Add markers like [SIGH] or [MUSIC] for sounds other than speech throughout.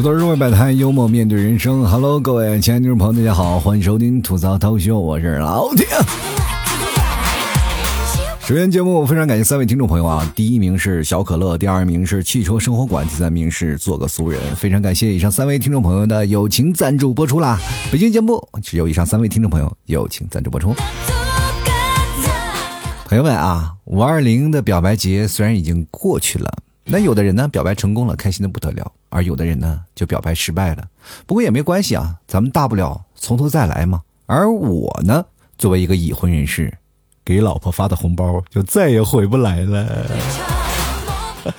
吐槽社会百态，幽默面对人生。Hello，各位亲爱的听众朋友，大家好，欢迎收听吐槽涛秀，我是老铁。首先，节目非常感谢三位听众朋友啊！第一名是小可乐，第二名是汽车生活馆，第三名是做个俗人。非常感谢以上三位听众朋友的友情赞助播出啦！北京节目只有以上三位听众朋友友情赞助播出。朋友们啊，五二零的表白节虽然已经过去了。那有的人呢，表白成功了，开心的不得了；而有的人呢，就表白失败了。不过也没关系啊，咱们大不了从头再来嘛。而我呢，作为一个已婚人士，给老婆发的红包就再也回不来了。[LAUGHS]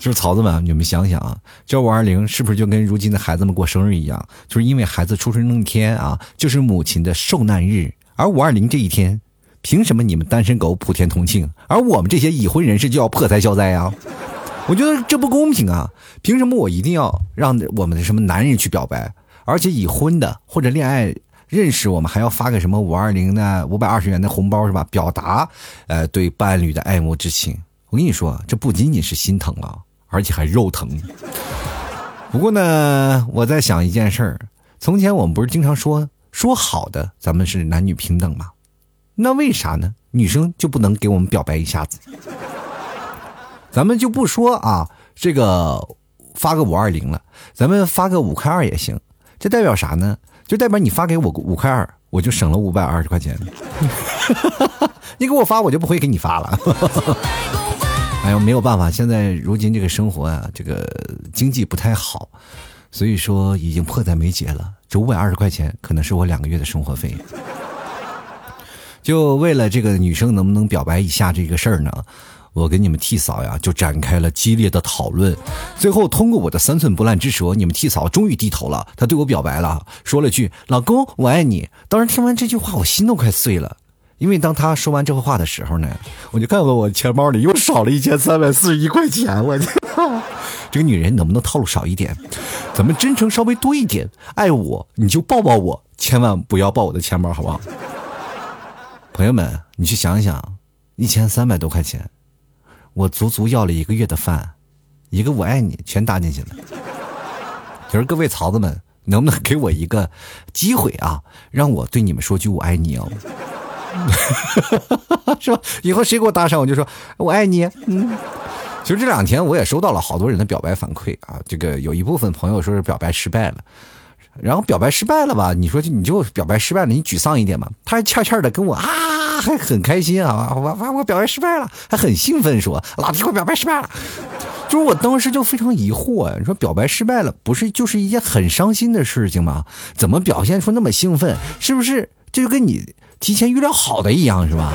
就是曹子们，你们想想啊，这五二零是不是就跟如今的孩子们过生日一样？就是因为孩子出生那天啊，就是母亲的受难日。而五二零这一天，凭什么你们单身狗普天同庆，而我们这些已婚人士就要破财消灾啊？我觉得这不公平啊！凭什么我一定要让我们的什么男人去表白，而且已婚的或者恋爱认识我们还要发个什么五二零的五百二十元的红包是吧？表达呃对伴侣的爱慕之情。我跟你说，这不仅仅是心疼了，而且还肉疼。不过呢，我在想一件事儿：从前我们不是经常说说好的咱们是男女平等吗？那为啥呢？女生就不能给我们表白一下子？咱们就不说啊，这个发个五二零了，咱们发个五块二也行。这代表啥呢？就代表你发给我五块二，我就省了五百二十块钱。[LAUGHS] 你给我发，我就不会给你发了。[LAUGHS] 哎呦，没有办法，现在如今这个生活啊，这个经济不太好，所以说已经迫在眉睫了。这五百二十块钱可能是我两个月的生活费。[LAUGHS] 就为了这个女生能不能表白一下这个事儿呢？我跟你们替嫂呀，就展开了激烈的讨论。最后通过我的三寸不烂之舌，你们替嫂终于低头了。她对我表白了，说了句“老公，我爱你”。当时听完这句话，我心都快碎了。因为当他说完这个话的时候呢，我就看到我钱包里又少了一千三百四十一块钱。我操！这个女人能不能套路少一点？咱们真诚稍微多一点。爱我你就抱抱我，千万不要抱我的钱包，好不好？朋友们，你去想想，一千三百多块钱。我足足要了一个月的饭，一个我爱你全搭进去了。就是各位曹子们，能不能给我一个机会啊，让我对你们说句我爱你哦？[LAUGHS] 是吧？以后谁给我搭讪，我就说我爱你。嗯，其实这两天我也收到了好多人的表白反馈啊，这个有一部分朋友说是表白失败了。然后表白失败了吧？你说你就表白失败了，你沮丧一点嘛？他还欠欠的跟我啊，还很开心啊！我我我表白失败了，还很兴奋说老弟我表白失败了。就是我当时就非常疑惑，你说表白失败了，不是就是一件很伤心的事情吗？怎么表现出那么兴奋？是不是这就跟你提前预料好的一样是吧？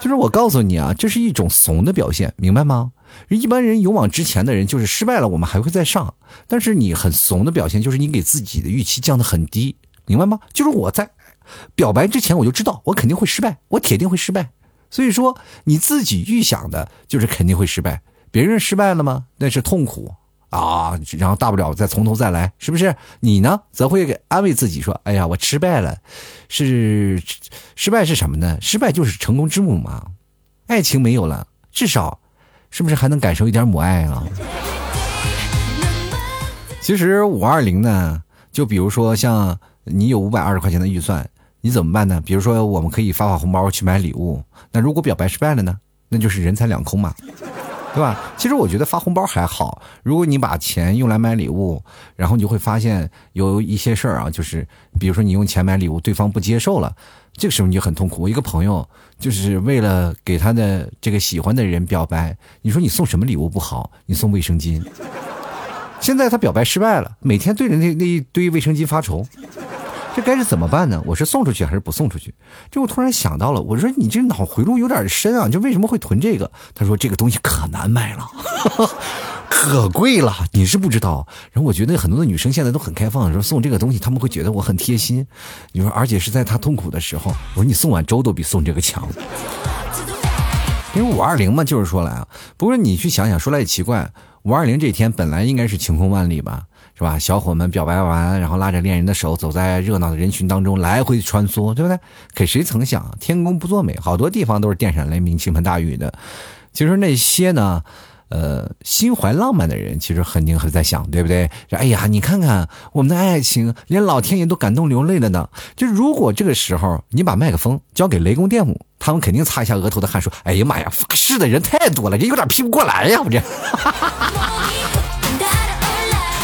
就是我告诉你啊，这是一种怂的表现，明白吗？一般人勇往直前的人，就是失败了，我们还会再上。但是你很怂的表现，就是你给自己的预期降得很低，明白吗？就是我在表白之前，我就知道我肯定会失败，我铁定会失败。所以说，你自己预想的就是肯定会失败。别人失败了吗？那是痛苦啊，然后大不了再从头再来，是不是？你呢，则会安慰自己说：“哎呀，我失败了，是失败是什么呢？失败就是成功之母嘛。爱情没有了，至少。”是不是还能感受一点母爱啊？其实五二零呢，就比如说像你有五百二十块钱的预算，你怎么办呢？比如说我们可以发发红包去买礼物。那如果表白失败了呢？那就是人财两空嘛，对吧？其实我觉得发红包还好，如果你把钱用来买礼物，然后你就会发现有一些事儿啊，就是比如说你用钱买礼物，对方不接受了。这个时候你就很痛苦。我一个朋友就是为了给他的这个喜欢的人表白，你说你送什么礼物不好？你送卫生巾。现在他表白失败了，每天对着那那一堆卫生巾发愁，这该是怎么办呢？我是送出去还是不送出去？这我突然想到了，我说你这脑回路有点深啊，就为什么会囤这个？他说这个东西可难卖了。[LAUGHS] 可贵了，你是不知道。然后我觉得很多的女生现在都很开放，说送这个东西他们会觉得我很贴心。你说，而且是在她痛苦的时候，我说你送碗粥都比送这个强。因为五二零嘛，就是说来啊。不过你去想想，说来也奇怪，五二零这天本来应该是晴空万里吧，是吧？小伙们表白完，然后拉着恋人的手，走在热闹的人群当中来回穿梭，对不对？可谁曾想，天公不作美，好多地方都是电闪雷鸣、倾盆大雨的。其实那些呢。呃，心怀浪漫的人，其实肯定还在想，对不对？哎呀，你看看我们的爱情，连老天爷都感动流泪了呢。就如果这个时候你把麦克风交给雷公电母，他们肯定擦一下额头的汗，说：“哎呀妈呀，发誓的人太多了，这有点批不过来呀，我这。” [LAUGHS]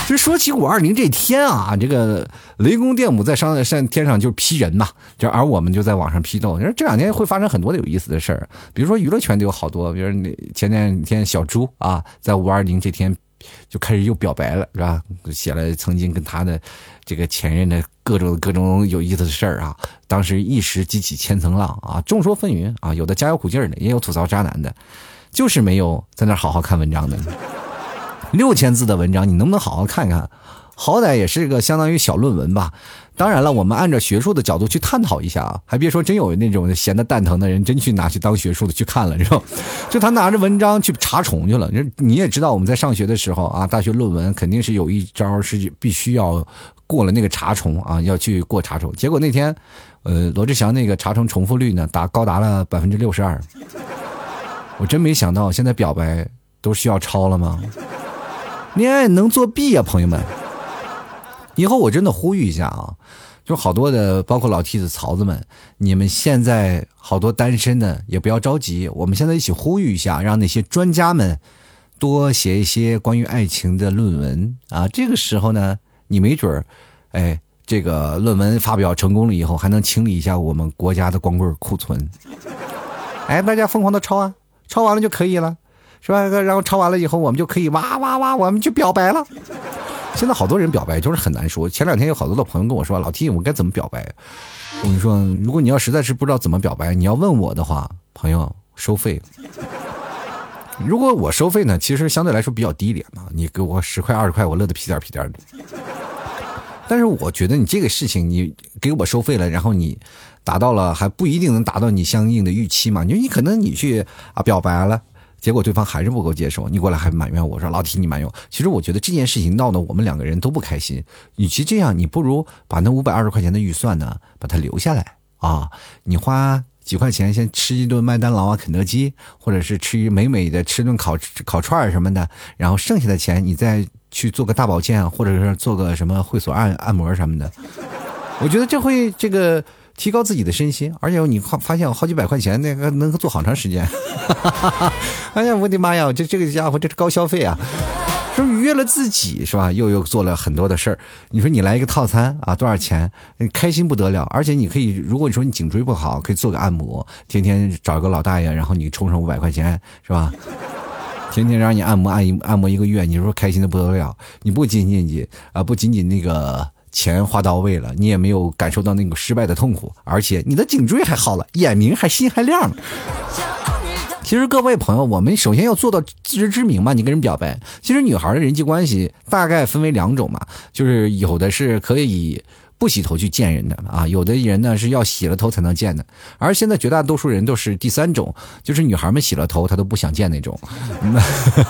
其实说起五二零这天啊，这个雷公电母在上上天上就批人嘛，就而我们就在网上批斗。你说这两天会发生很多的有意思的事儿，比如说娱乐圈都有好多，比如那前两天小猪啊，在五二零这天就开始又表白了，是吧？写了曾经跟他的这个前任的各种各种有意思的事儿啊，当时一时激起千层浪啊，众说纷纭啊，有的加油鼓劲儿的，也有吐槽渣男的，就是没有在那好好看文章的。六千字的文章，你能不能好好看看？好歹也是个相当于小论文吧。当然了，我们按照学术的角度去探讨一下啊，还别说真有那种闲的蛋疼的人，真去拿去当学术的去看了，是吧？[LAUGHS] 就他拿着文章去查重去了。你也知道，我们在上学的时候啊，大学论文肯定是有一招是必须要过了那个查重啊，要去过查重。结果那天，呃，罗志祥那个查重重复率呢，达高达了百分之六十二。我真没想到，现在表白都需要抄了吗？恋爱能作弊呀，朋友们！以后我真的呼吁一下啊，就好多的，包括老替子、曹子们，你们现在好多单身的也不要着急，我们现在一起呼吁一下，让那些专家们多写一些关于爱情的论文啊。这个时候呢，你没准儿，哎，这个论文发表成功了以后，还能清理一下我们国家的光棍库存。哎，大家疯狂的抄啊，抄完了就可以了。是吧？然后抄完了以后，我们就可以哇哇哇，我们就表白了。现在好多人表白就是很难说。前两天有好多的朋友跟我说：“老 T，我该怎么表白？”我跟你说，如果你要实在是不知道怎么表白，你要问我的话，朋友收费。如果我收费呢，其实相对来说比较低廉嘛。你给我十块二十块，我乐得屁颠屁颠的。但是我觉得你这个事情，你给我收费了，然后你达到了，还不一定能达到你相应的预期嘛。你说你可能你去啊表白了。结果对方还是不够接受，你过来还埋怨我说老提你埋怨。其实我觉得这件事情闹得我们两个人都不开心。与其这样，你不如把那五百二十块钱的预算呢，把它留下来啊。你花几块钱先吃一顿麦当劳啊、肯德基，或者是吃一美美的吃顿烤烤串什么的，然后剩下的钱你再去做个大保健，或者是做个什么会所按按摩什么的。我觉得这会这个。提高自己的身心，而且你发发现好几百块钱那个能够做好长时间。[LAUGHS] 哎呀，我的妈呀，这这个家伙这是高消费啊！说愉悦了自己是吧？又又做了很多的事儿。你说你来一个套餐啊，多少钱？开心不得了。而且你可以，如果你说你颈椎不好，可以做个按摩，天天找一个老大爷，然后你充上五百块钱是吧？天天让你按摩按一按摩一个月，你说开心的不得了。你不仅仅你啊，不仅仅那个。钱花到位了，你也没有感受到那个失败的痛苦，而且你的颈椎还好了，眼明还心还亮了。其实各位朋友，我们首先要做到自知之明嘛。你跟人表白，其实女孩的人际关系大概分为两种嘛，就是有的是可以。不洗头去见人的啊，有的人呢是要洗了头才能见的，而现在绝大多数人都是第三种，就是女孩们洗了头她都不想见那种。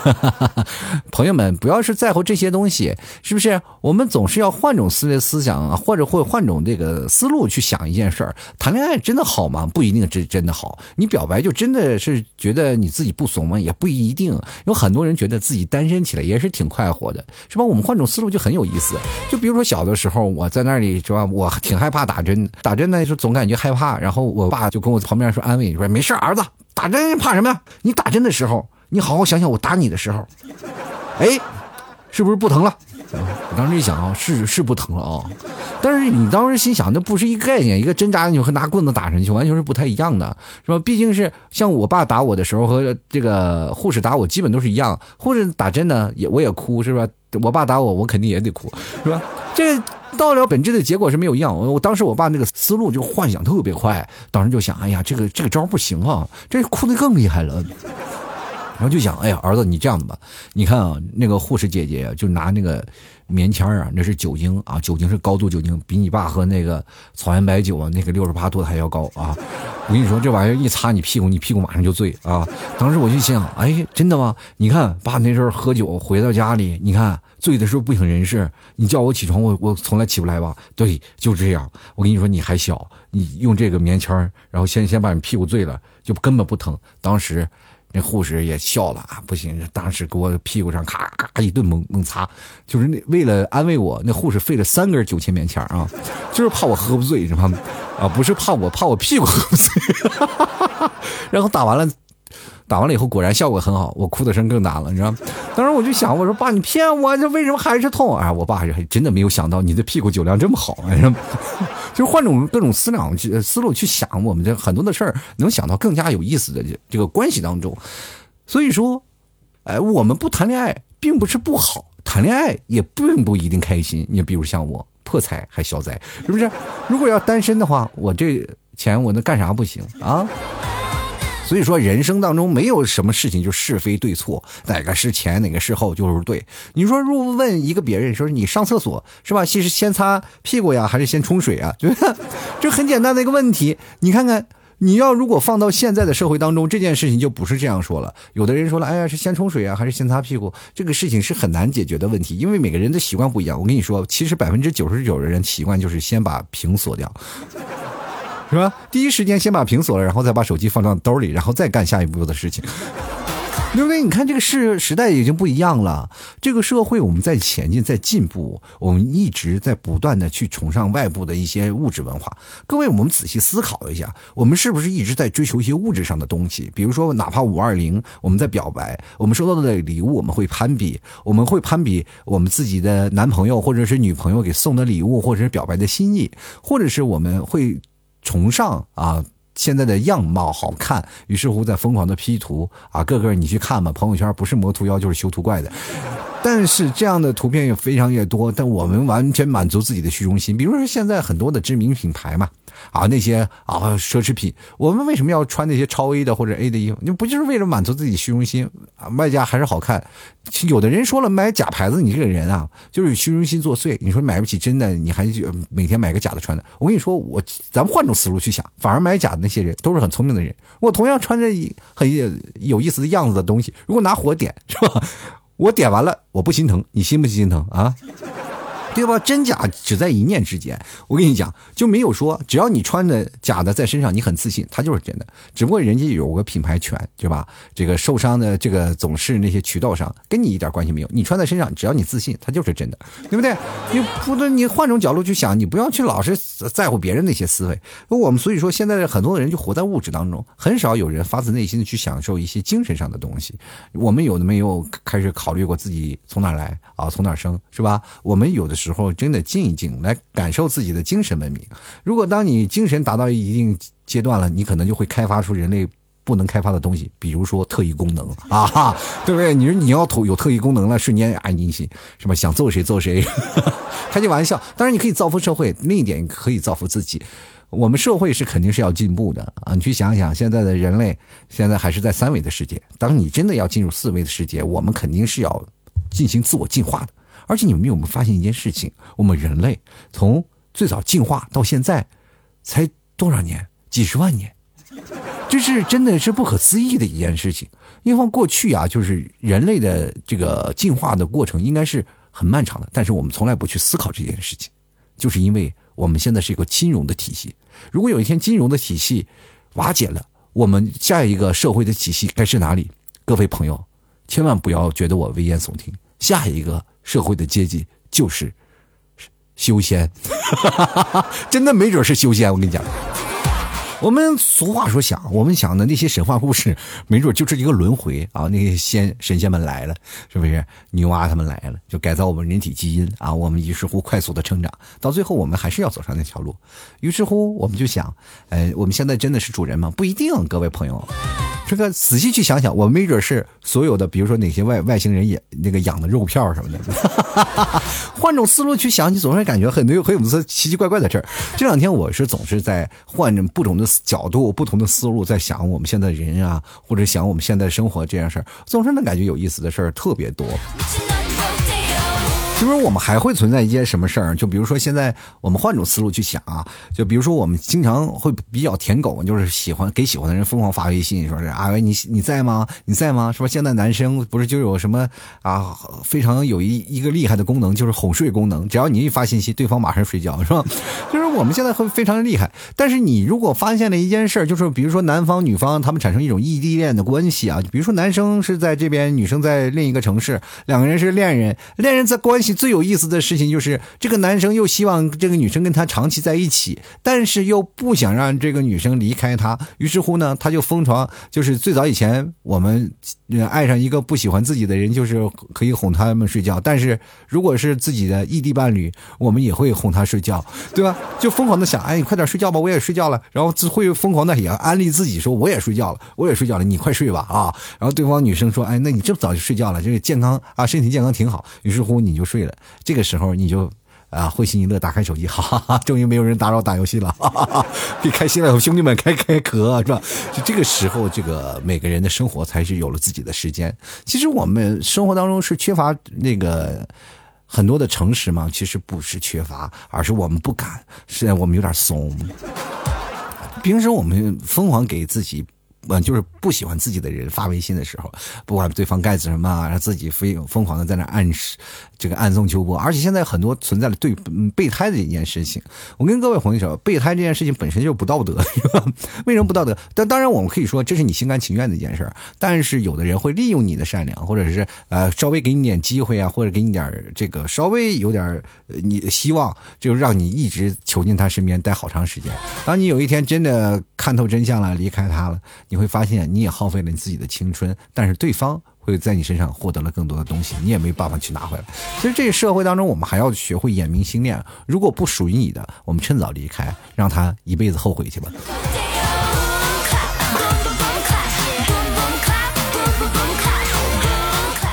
[LAUGHS] 朋友们，不要是在乎这些东西，是不是？我们总是要换种思维思想啊，或者会换种这个思路去想一件事儿。谈恋爱真的好吗？不一定真真的好。你表白就真的是觉得你自己不怂吗？也不一定。有很多人觉得自己单身起来也是挺快活的，是吧？我们换种思路就很有意思。就比如说小的时候我在那里。是吧？我挺害怕打针，打针呢就总感觉害怕。然后我爸就跟我旁边说安慰，说没事儿子，打针怕什么呀？你打针的时候，你好好想想我打你的时候，[LAUGHS] 哎，是不是不疼了？我当时一想啊，是是不疼了啊。但是你当时心想，那不是一个概念，一个针扎进去和拿棍子打上去完全是不太一样的，是吧？毕竟是像我爸打我的时候和这个护士打我基本都是一样。护士打针呢，也我也哭，是吧？我爸打我，我肯定也得哭，是吧？这。到了本质的结果是没有一样。我当时我爸那个思路就幻想特别快，当时就想，哎呀，这个这个招不行啊，这哭的更厉害了。然后就想，哎呀，儿子，你这样子吧，你看啊，那个护士姐姐就拿那个棉签啊，那是酒精啊，酒精是高度酒精，比你爸喝那个草原白酒啊，那个六十八度的还要高啊。我跟你说，这玩意儿一擦你屁股，你屁股马上就醉啊。当时我就想，哎，真的吗？你看爸那时候喝酒回到家里，你看。醉的时候不省人事，你叫我起床，我我从来起不来吧？对，就这样。我跟你说，你还小，你用这个棉签然后先先把你屁股醉了，就根本不疼。当时那护士也笑了啊，不行，当时给我屁股上咔咔一顿猛猛擦，就是那为了安慰我，那护士费了三根酒千棉签啊，就是怕我喝不醉，知道吗？啊，不是怕我怕我屁股喝不醉，[LAUGHS] 然后打完了。打完了以后，果然效果很好，我哭的声更大了，你知道吗？当时我就想，我说爸，你骗我，这为什么还是痛？啊，我爸还还真的没有想到你的屁股酒量这么好，你知道吗就是换种各种思量思路去想，我们这很多的事儿能想到更加有意思的这个关系当中。所以说，哎，我们不谈恋爱并不是不好，谈恋爱也并不一定开心。你比如像我破财还消灾，是不是？如果要单身的话，我这钱我能干啥不行啊？所以说，人生当中没有什么事情就是非对错，哪个是前，哪个是后就是对。你说，如果问一个别人说是你上厕所是吧？其实先擦屁股呀，还是先冲水啊？[LAUGHS] 就这很简单的一个问题。你看看，你要如果放到现在的社会当中，这件事情就不是这样说了。有的人说了，哎呀，是先冲水啊，还是先擦屁股？这个事情是很难解决的问题，因为每个人的习惯不一样。我跟你说，其实百分之九十九的人习惯就是先把屏锁掉。是吧？第一时间先把屏锁了，然后再把手机放到兜里，然后再干下一步的事情。对不对？你看这个时时代已经不一样了，这个社会我们在前进，在进步，我们一直在不断的去崇尚外部的一些物质文化。各位，我们仔细思考一下，我们是不是一直在追求一些物质上的东西？比如说，哪怕五二零，我们在表白，我们收到的礼物，我们会攀比，我们会攀比我们自己的男朋友或者是女朋友给送的礼物，或者是表白的心意，或者是我们会。崇尚啊，现在的样貌好看，于是乎在疯狂的 P 图啊，个个你去看吧，朋友圈不是魔图妖就是修图怪的。但是这样的图片也非常越多，但我们完全满足自己的虚荣心。比如说现在很多的知名品牌嘛，啊那些啊奢侈品，我们为什么要穿那些超 A 的或者 A 的衣服？你不就是为了满足自己虚荣心啊？外加还是好看。有的人说了，买假牌子，你这个人啊，就是虚荣心作祟。你说买不起真的，你还每天买个假的穿的。我跟你说，我咱们换种思路去想，反而买假的那些人都是很聪明的人。我同样穿着很有意思的样子的东西，如果拿火点，是吧？我点完了，我不心疼，你心不心疼啊？对吧？真假只在一念之间。我跟你讲，就没有说只要你穿的假的在身上，你很自信，它就是真的。只不过人家有个品牌权，对吧？这个受伤的这个总是那些渠道商，跟你一点关系没有。你穿在身上，只要你自信，它就是真的，对不对？你不能，你换种角度去想，你不要去老是在乎别人那些思维。我们所以说，现在很多的人就活在物质当中，很少有人发自内心的去享受一些精神上的东西。我们有的没有开始考虑过自己从哪来啊？从哪生是吧？我们有的时候真的静一静，来感受自己的精神文明。如果当你精神达到一定阶段了，你可能就会开发出人类不能开发的东西，比如说特异功能 [LAUGHS] 啊，哈对不对？你说你要有特异功能了，瞬间安静心是吧？想揍谁揍谁，[LAUGHS] 开句玩笑。当然你可以造福社会，另一点可以造福自己。我们社会是肯定是要进步的啊！你去想想，现在的人类现在还是在三维的世界，当你真的要进入四维的世界，我们肯定是要进行自我进化的。而且你们有没有发现一件事情？我们人类从最早进化到现在，才多少年？几十万年，这是真的是不可思议的一件事情。因为过去啊，就是人类的这个进化的过程应该是很漫长的，但是我们从来不去思考这件事情，就是因为我们现在是一个金融的体系。如果有一天金融的体系瓦解了，我们下一个社会的体系该是哪里？各位朋友，千万不要觉得我危言耸听，下一个。社会的阶级就是修仙，[LAUGHS] 真的没准是修仙。我跟你讲。我们俗话说想，我们想的那些神话故事，没准就是一个轮回啊！那些仙神仙们来了，是不是？女娲他们来了，就改造我们人体基因啊！我们于是乎快速的成长，到最后我们还是要走上那条路。于是乎，我们就想，呃，我们现在真的是主人吗？不一定，各位朋友，这个仔细去想想，我没准是所有的，比如说哪些外外星人也那个养的肉票什么的。[LAUGHS] 换种思路去想，你总是感觉很多很有思奇奇怪怪的事儿。这两天我是总是在换着不同的。角度不同的思路，在想我们现在人啊，或者想我们现在生活这件事儿，总是能感觉有意思的事儿特别多。就是我们还会存在一件什么事儿？就比如说现在我们换种思路去想啊，就比如说我们经常会比较舔狗，就是喜欢给喜欢的人疯狂发微信，说是啊喂你你在吗？你在吗？是吧？现在男生不是就有什么啊非常有一一个厉害的功能，就是哄睡功能，只要你一发信息，对方马上睡觉，是吧？[LAUGHS] 就是我们现在会非常厉害。但是你如果发现了一件事儿，就是比如说男方女方他们产生一种异地恋的关系啊，比如说男生是在这边，女生在另一个城市，两个人是恋人，恋人在关系。最有意思的事情就是，这个男生又希望这个女生跟他长期在一起，但是又不想让这个女生离开他。于是乎呢，他就疯狂，就是最早以前我们爱上一个不喜欢自己的人，就是可以哄他们睡觉。但是如果是自己的异地伴侣，我们也会哄他睡觉，对吧？就疯狂的想，哎，你快点睡觉吧，我也睡觉了。然后会疯狂的也安利自己说，我也睡觉了，我也睡觉了，你快睡吧啊！然后对方女生说，哎，那你这么早就睡觉了，这个健康啊，身体健康挺好。于是乎你就睡了。这个时候你就啊会心一乐，打开手机，哈哈哈，终于没有人打扰打游戏了，哈哈哈，可以开心了，兄弟们开开壳是吧？就这个时候，这个每个人的生活才是有了自己的时间。其实我们生活当中是缺乏那个很多的诚实吗？其实不是缺乏，而是我们不敢，是我们有点怂。平时我们疯狂给自己。嗯，就是不喜欢自己的人发微信的时候，不管对方盖子什么，让自己非疯狂的在那暗示，这个暗送秋波。而且现在很多存在了对备胎的一件事情。我跟各位朋友说，备胎这件事情本身就不道德，[LAUGHS] 为什么不道德？但当然我们可以说这是你心甘情愿的一件事但是有的人会利用你的善良，或者是呃稍微给你点机会啊，或者给你点这个稍微有点你希望，就让你一直囚禁他身边待好长时间。当你有一天真的看透真相了，离开他了。你会发现，你也耗费了你自己的青春，但是对方会在你身上获得了更多的东西，你也没办法去拿回来。其实这个社会当中，我们还要学会眼明心亮。如果不属于你的，我们趁早离开，让他一辈子后悔去吧。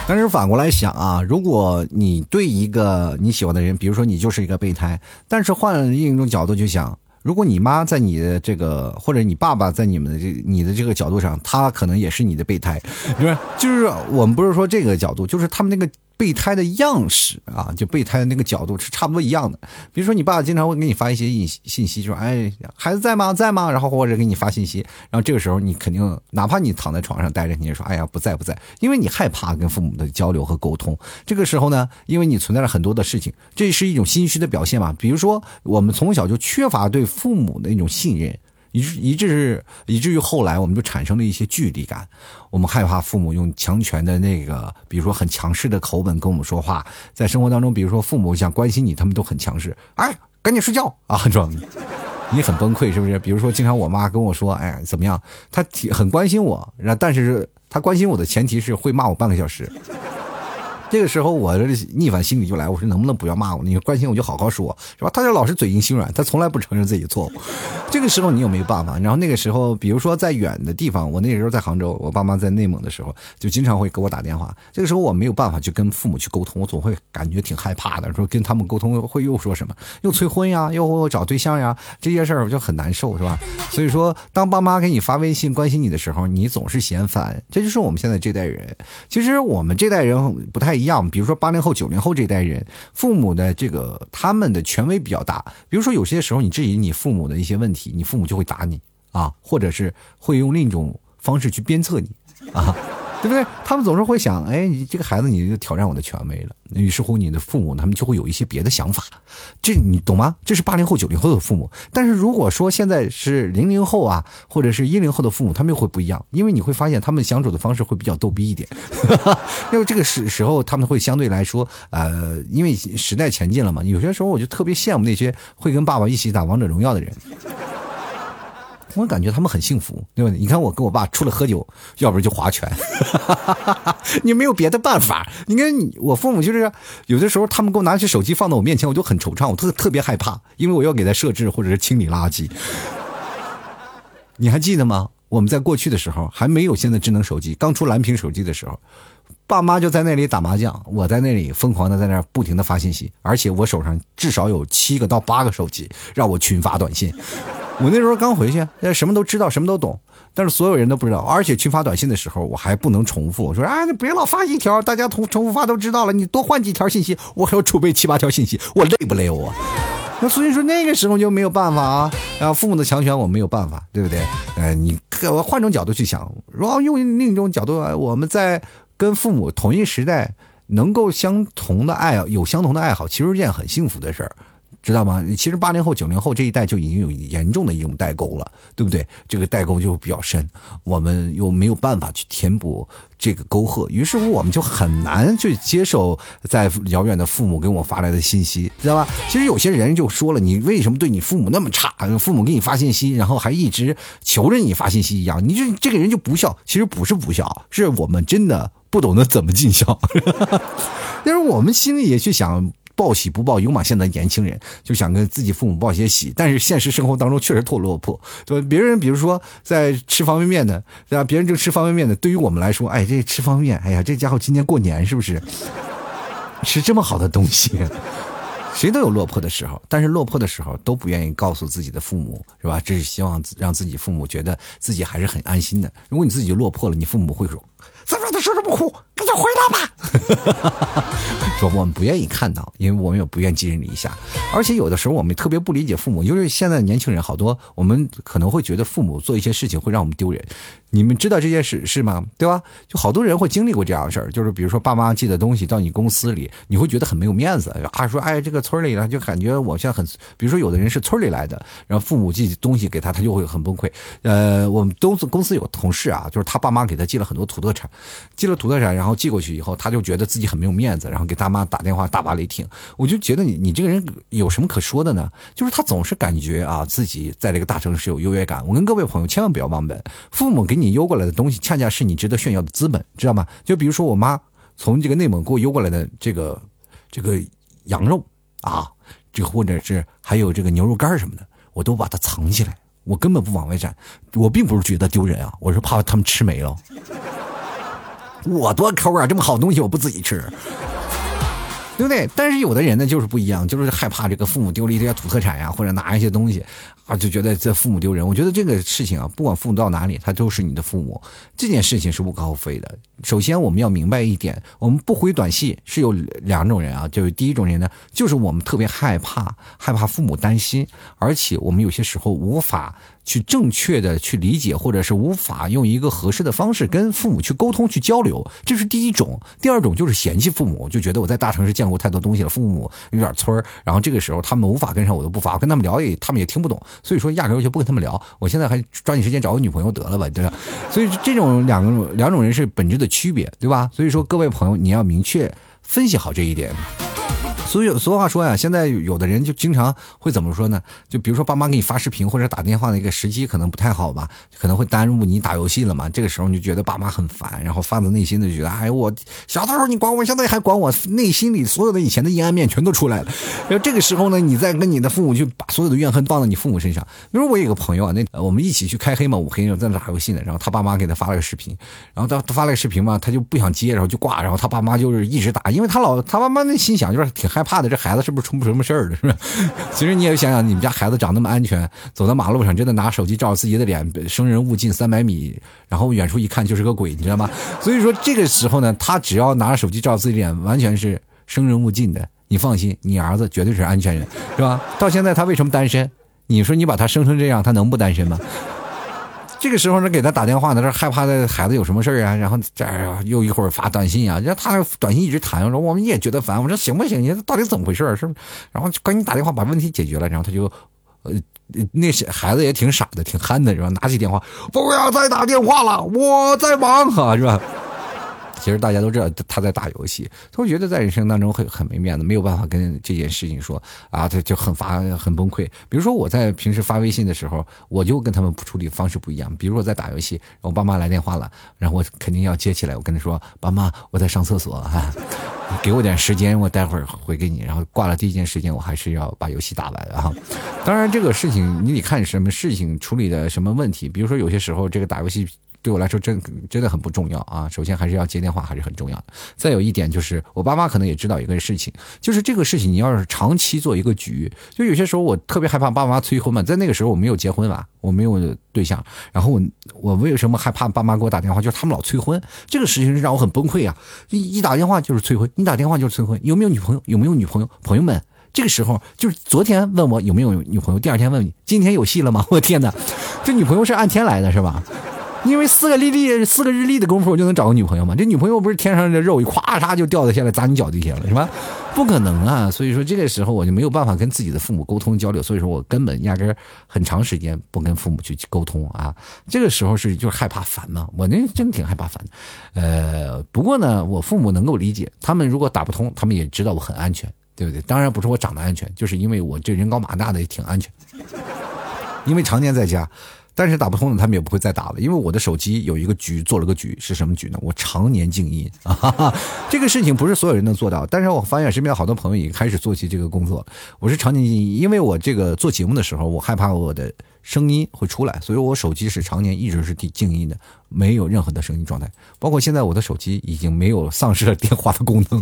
但是反过来想啊，如果你对一个你喜欢的人，比如说你就是一个备胎，但是换另一种角度去想。如果你妈在你的这个，或者你爸爸在你们的这你的这个角度上，他可能也是你的备胎，就是？就是我们不是说这个角度，就是他们那个。备胎的样式啊，就备胎的那个角度是差不多一样的。比如说，你爸经常会给你发一些信信息，就说：“哎，孩子在吗？在吗？”然后或者给你发信息，然后这个时候你肯定，哪怕你躺在床上待着，你也说：“哎呀，不在不在。”因为你害怕跟父母的交流和沟通。这个时候呢，因为你存在了很多的事情，这是一种心虚的表现嘛。比如说，我们从小就缺乏对父母的一种信任。以致以致以至于后来我们就产生了一些距离感，我们害怕父母用强权的那个，比如说很强势的口吻跟我们说话，在生活当中，比如说父母想关心你，他们都很强势，哎，赶紧睡觉啊，是吧？你很崩溃是不是？比如说经常我妈跟我说，哎，怎么样？她挺很关心我，然但是她关心我的前提是会骂我半个小时。这个时候，我的逆反心理就来，我说能不能不要骂我？你关心我就好好说，是吧？他就老是嘴硬心软，他从来不承认自己错误。这个时候你有没有办法？然后那个时候，比如说在远的地方，我那个时候在杭州，我爸妈在内蒙的时候，就经常会给我打电话。这个时候我没有办法去跟父母去沟通，我总会感觉挺害怕的，说跟他们沟通会又说什么，又催婚呀，又找对象呀，这些事儿我就很难受，是吧？所以说，当爸妈给你发微信关心你的时候，你总是嫌烦。这就是我们现在这代人。其实我们这代人不太。一样，比如说八零后、九零后这一代人，父母的这个他们的权威比较大。比如说有些时候你质疑你父母的一些问题，你父母就会打你啊，或者是会用另一种方式去鞭策你啊。对不对？他们总是会想，哎，你这个孩子，你就挑战我的权威了。于是乎，你的父母他们就会有一些别的想法。这你懂吗？这是八零后、九零后的父母。但是如果说现在是零零后啊，或者是一零后的父母，他们又会不一样。因为你会发现，他们相处的方式会比较逗逼一点。[LAUGHS] 因为这个时时候，他们会相对来说，呃，因为时代前进了嘛。有些时候，我就特别羡慕那些会跟爸爸一起打王者荣耀的人。我感觉他们很幸福，对吧？你看我跟我爸除了喝酒，要不然就划拳，[LAUGHS] 你没有别的办法。你看你我父母就是有的时候，他们给我拿起手机放到我面前，我就很惆怅，我特特别害怕，因为我要给他设置或者是清理垃圾。你还记得吗？我们在过去的时候还没有现在智能手机，刚出蓝屏手机的时候，爸妈就在那里打麻将，我在那里疯狂的在那不停的发信息，而且我手上至少有七个到八个手机让我群发短信。我那时候刚回去，那什么都知道，什么都懂，但是所有人都不知道。而且群发短信的时候，我还不能重复。我说啊，你别老发一条，大家重重复发都知道了。你多换几条信息，我还要储备七八条信息，我累不累我？那所以说那个时候就没有办法啊。然后父母的强权我没有办法，对不对？呃，你我换种角度去想，然后用另一种角度，我们在跟父母同一时代，能够相同的爱，有相同的爱好，其实是件很幸福的事儿。知道吗？其实八零后、九零后这一代就已经有严重的一种代沟了，对不对？这个代沟就比较深，我们又没有办法去填补这个沟壑，于是乎我们就很难去接受在遥远的父母给我发来的信息，知道吧？其实有些人就说了，你为什么对你父母那么差？父母给你发信息，然后还一直求着你发信息一样，你这这个人就不孝。其实不是不孝，是我们真的不懂得怎么尽孝。[LAUGHS] 但是我们心里也去想。报喜不报忧嘛，现在年轻人就想跟自己父母报些喜，但是现实生活当中确实特落魄，对吧？别人比如说在吃方便面的，对吧？别人正吃方便面的，对于我们来说，哎，这吃方便面，哎呀，这家伙今年过年是不是吃这么好的东西？谁都有落魄的时候，但是落魄的时候都不愿意告诉自己的父母，是吧？这是希望让自己父母觉得自己还是很安心的。如果你自己落魄了，你父母会说。怎么他说这么苦？赶紧回来吧！[LAUGHS] 说我们不愿意看到，因为我们也不愿寄人篱下。而且有的时候我们特别不理解父母，因为现在年轻人好多，我们可能会觉得父母做一些事情会让我们丢人。你们知道这件事是吗？对吧？就好多人会经历过这样的事儿，就是比如说爸妈寄的东西到你公司里，你会觉得很没有面子啊。说哎，这个村里呢，就感觉我现在很，比如说有的人是村里来的，然后父母寄东西给他，他就会很崩溃。呃，我们都公司有同事啊，就是他爸妈给他寄了很多土特产。寄了土特产，然后寄过去以后，他就就觉得自己很没有面子，然后给大妈打电话大发雷霆。我就觉得你你这个人有什么可说的呢？就是他总是感觉啊自己在这个大城市有优越感。我跟各位朋友千万不要忘本，父母给你邮过来的东西，恰恰是你值得炫耀的资本，知道吗？就比如说我妈从这个内蒙给我邮过来的这个这个羊肉啊，这或者是还有这个牛肉干什么的，我都把它藏起来，我根本不往外展。我并不是觉得丢人啊，我是怕他们吃没了。我多抠啊！这么好东西我不自己吃，对不对？但是有的人呢就是不一样，就是害怕这个父母丢了一些土特产呀，或者拿一些东西。啊，就觉得这父母丢人。我觉得这个事情啊，不管父母到哪里，他都是你的父母。这件事情是无可厚非的。首先，我们要明白一点，我们不回短信是有两种人啊。就是第一种人呢，就是我们特别害怕，害怕父母担心，而且我们有些时候无法去正确的去理解，或者是无法用一个合适的方式跟父母去沟通、去交流。这是第一种。第二种就是嫌弃父母，就觉得我在大城市见过太多东西了，父母有点村儿，然后这个时候他们无法跟上我的步伐，跟他们聊也他们也听不懂。所以说，压根我就不跟他们聊。我现在还抓紧时间找个女朋友得了吧，对吧？所以这种两个两种人是本质的区别，对吧？所以说，各位朋友，你要明确分析好这一点。所以俗话说呀，现在有的人就经常会怎么说呢？就比如说爸妈给你发视频或者打电话的一个时机可能不太好吧，可能会耽误你打游戏了嘛。这个时候你就觉得爸妈很烦，然后发自内心的觉得，哎，我小的时候你管我，现在还管我，内心里所有的以前的阴暗面全都出来了。然后这个时候呢，你再跟你的父母去把所有的怨恨放到你父母身上。比如我有个朋友啊，那我们一起去开黑嘛，五黑在那打游戏呢，然后他爸妈给他发了个视频，然后他他发了个视频嘛，他就不想接，然后就挂，然后他爸妈就是一直打，因为他老他爸妈那心想就是挺害怕的，这孩子是。不是出什么事儿了，[LAUGHS] 是吧？其实你也想想，你们家孩子长那么安全，走在马路上真的拿手机照自己的脸，生人勿近三百米，然后远处一看就是个鬼，你知道吗？[LAUGHS] 所以说这个时候呢，他只要拿手机照自己脸，完全是生人勿近的。你放心，你儿子绝对是安全人，是吧？到现在他为什么单身？你说你把他生成这样，他能不单身吗？这个时候呢，给他打电话呢，这害怕的孩子有什么事啊？然后这又一会儿发短信啊，让他短信一直弹，我说我们也觉得烦，我说行不行？你到底怎么回事？是不是？然后赶紧打电话把问题解决了，然后他就，呃，那些孩子也挺傻的，挺憨的，是吧？拿起电话，不要再打电话了，我在忙哈，是吧？其实大家都知道他在打游戏，他会觉得在人生当中会很没面子，没有办法跟这件事情说啊，他就很发很崩溃。比如说我在平时发微信的时候，我就跟他们处理方式不一样。比如说我在打游戏，我爸妈来电话了，然后我肯定要接起来，我跟他说：“爸妈，我在上厕所哈，[LAUGHS] 给我点时间，我待会儿回给你。”然后挂了第一件事情，我还是要把游戏打完啊。当然这个事情你得看什么事情处理的什么问题，比如说有些时候这个打游戏。对我来说真真的很不重要啊。首先还是要接电话，还是很重要的。再有一点就是，我爸妈可能也知道一个事情，就是这个事情你要是长期做一个局，就有些时候我特别害怕爸妈催婚嘛，在那个时候我没有结婚吧，我没有对象，然后我我为什么害怕爸妈给我打电话？就是他们老催婚，这个事情让我很崩溃啊！一一打电话就是催婚，你打电话就是催婚，有没有女朋友？有没有女朋友？朋友们。这个时候就是昨天问我有没有女朋友，第二天问你今天有戏了吗？我天哪，这女朋友是按天来的，是吧？因为四个日历四个日历的功夫，我就能找个女朋友吗？这女朋友不是天上的肉，一咵嚓就掉下来砸你脚底下了，是吧？不可能啊！所以说这个时候我就没有办法跟自己的父母沟通交流，所以说我根本压根很长时间不跟父母去沟通啊。这个时候是就是害怕烦嘛，我那真挺害怕烦的。呃，不过呢，我父母能够理解，他们如果打不通，他们也知道我很安全。对不对？当然不是我长得安全，就是因为我这人高马大的也挺安全。[LAUGHS] 因为常年在家，但是打不通的他们也不会再打了。因为我的手机有一个局，做了个局，是什么局呢？我常年静音啊哈哈，[LAUGHS] 这个事情不是所有人能做到。但是我发现身边好多朋友也开始做起这个工作。我是常年静音，因为我这个做节目的时候，我害怕我的。声音会出来，所以我手机是常年一直是静音的，没有任何的声音状态。包括现在我的手机已经没有丧失了电话的功能，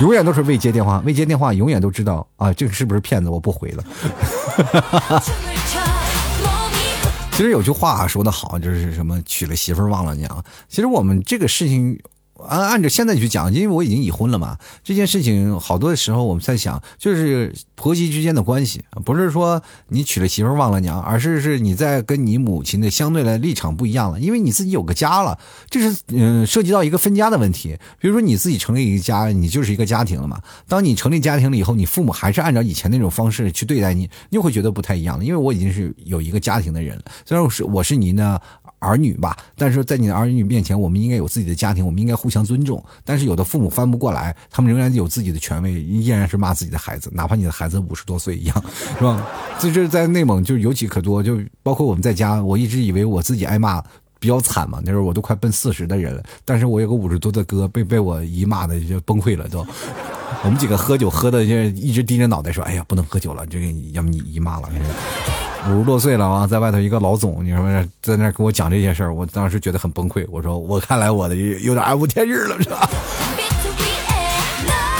永远都是未接电话，未接电话永远都知道啊，这个是不是骗子？我不回了。[LAUGHS] 其实有句话说的好，就是什么娶了媳妇忘了娘。其实我们这个事情。按按照现在去讲，因为我已经已婚了嘛，这件事情好多的时候我们在想，就是婆媳之间的关系，不是说你娶了媳妇忘了娘，而是是你在跟你母亲的相对的立场不一样了，因为你自己有个家了，这是嗯涉及到一个分家的问题。比如说你自己成立一个家，你就是一个家庭了嘛。当你成立家庭了以后，你父母还是按照以前那种方式去对待你，你会觉得不太一样了。因为我已经是有一个家庭的人了，虽然我是我是您的儿女吧，但是在你的儿女面前，我们应该有自己的家庭，我们应该互相尊重。但是有的父母翻不过来，他们仍然有自己的权威，依然是骂自己的孩子，哪怕你的孩子五十多岁一样，是吧？这这在内蒙就有几可多，就包括我们在家，我一直以为我自己挨骂比较惨嘛，那时候我都快奔四十的人了，但是我有个五十多的哥被被我姨骂的就崩溃了都。我们几个喝酒喝的就一直低着脑袋说：“哎呀，不能喝酒了，这个要么你姨骂了。”五十多岁了啊，在外头一个老总，你说在那跟我讲这些事儿，我当时觉得很崩溃。我说我看来我的有点暗无天日了，是吧？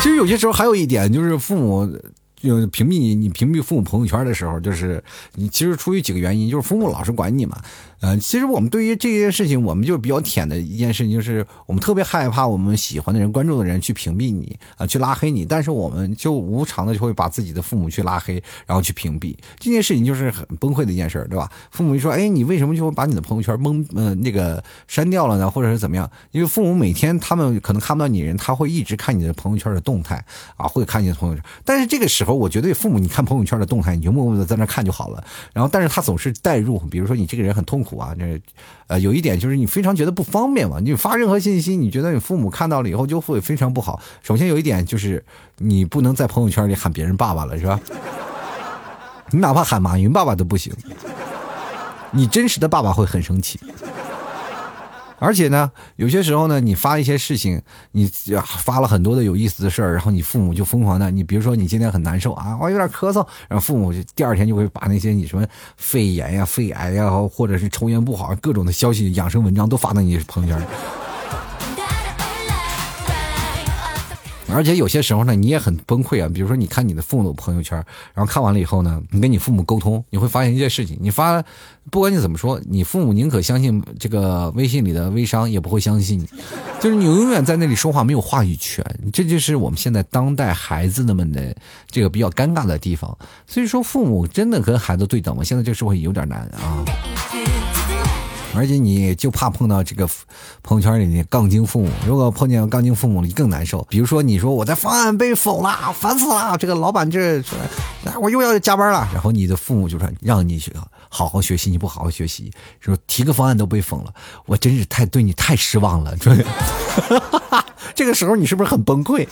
其实有些时候还有一点，就是父母就屏蔽你，你屏蔽父母朋友圈的时候，就是你其实出于几个原因，就是父母老是管你嘛。嗯，其实我们对于这件事情，我们就比较舔的一件事情，就是我们特别害怕我们喜欢的人、关注的人去屏蔽你啊，去拉黑你。但是我们就无偿的就会把自己的父母去拉黑，然后去屏蔽这件事情，就是很崩溃的一件事，对吧？父母一说，哎，你为什么就会把你的朋友圈蒙呃那个删掉了呢？或者是怎么样？因为父母每天他们可能看不到你人，他会一直看你的朋友圈的动态啊，会看你的朋友圈。但是这个时候，我觉得父母你看朋友圈的动态，你就默默的在那看就好了。然后，但是他总是代入，比如说你这个人很痛。苦啊，这呃，有一点就是你非常觉得不方便嘛。你发任何信息，你觉得你父母看到了以后就会非常不好。首先有一点就是你不能在朋友圈里喊别人爸爸了，是吧？你哪怕喊马云爸爸都不行，你真实的爸爸会很生气。而且呢，有些时候呢，你发一些事情，你发了很多的有意思的事儿，然后你父母就疯狂的，你比如说你今天很难受啊，我有点咳嗽，然后父母就第二天就会把那些你什么肺炎呀、肺癌呀，或者是抽烟不好各种的消息、养生文章都发到你朋友圈。而且有些时候呢，你也很崩溃啊。比如说，你看你的父母朋友圈，然后看完了以后呢，你跟你父母沟通，你会发现一件事情：你发，不管你怎么说，你父母宁可相信这个微信里的微商，也不会相信你。就是你永远在那里说话没有话语权，这就是我们现在当代孩子们的这个比较尴尬的地方。所以说，父母真的跟孩子对等吗？现在这个社会有点难啊。而且你就怕碰到这个朋友圈里的杠精父母，如果碰见杠精父母，你更难受。比如说，你说我的方案被否了，烦死了！这个老板这说，我又要加班了。然后你的父母就说，让你学好好学习，你不好好学习，说提个方案都被否了，我真是太对你太失望了。[LAUGHS] 这个时候你是不是很崩溃？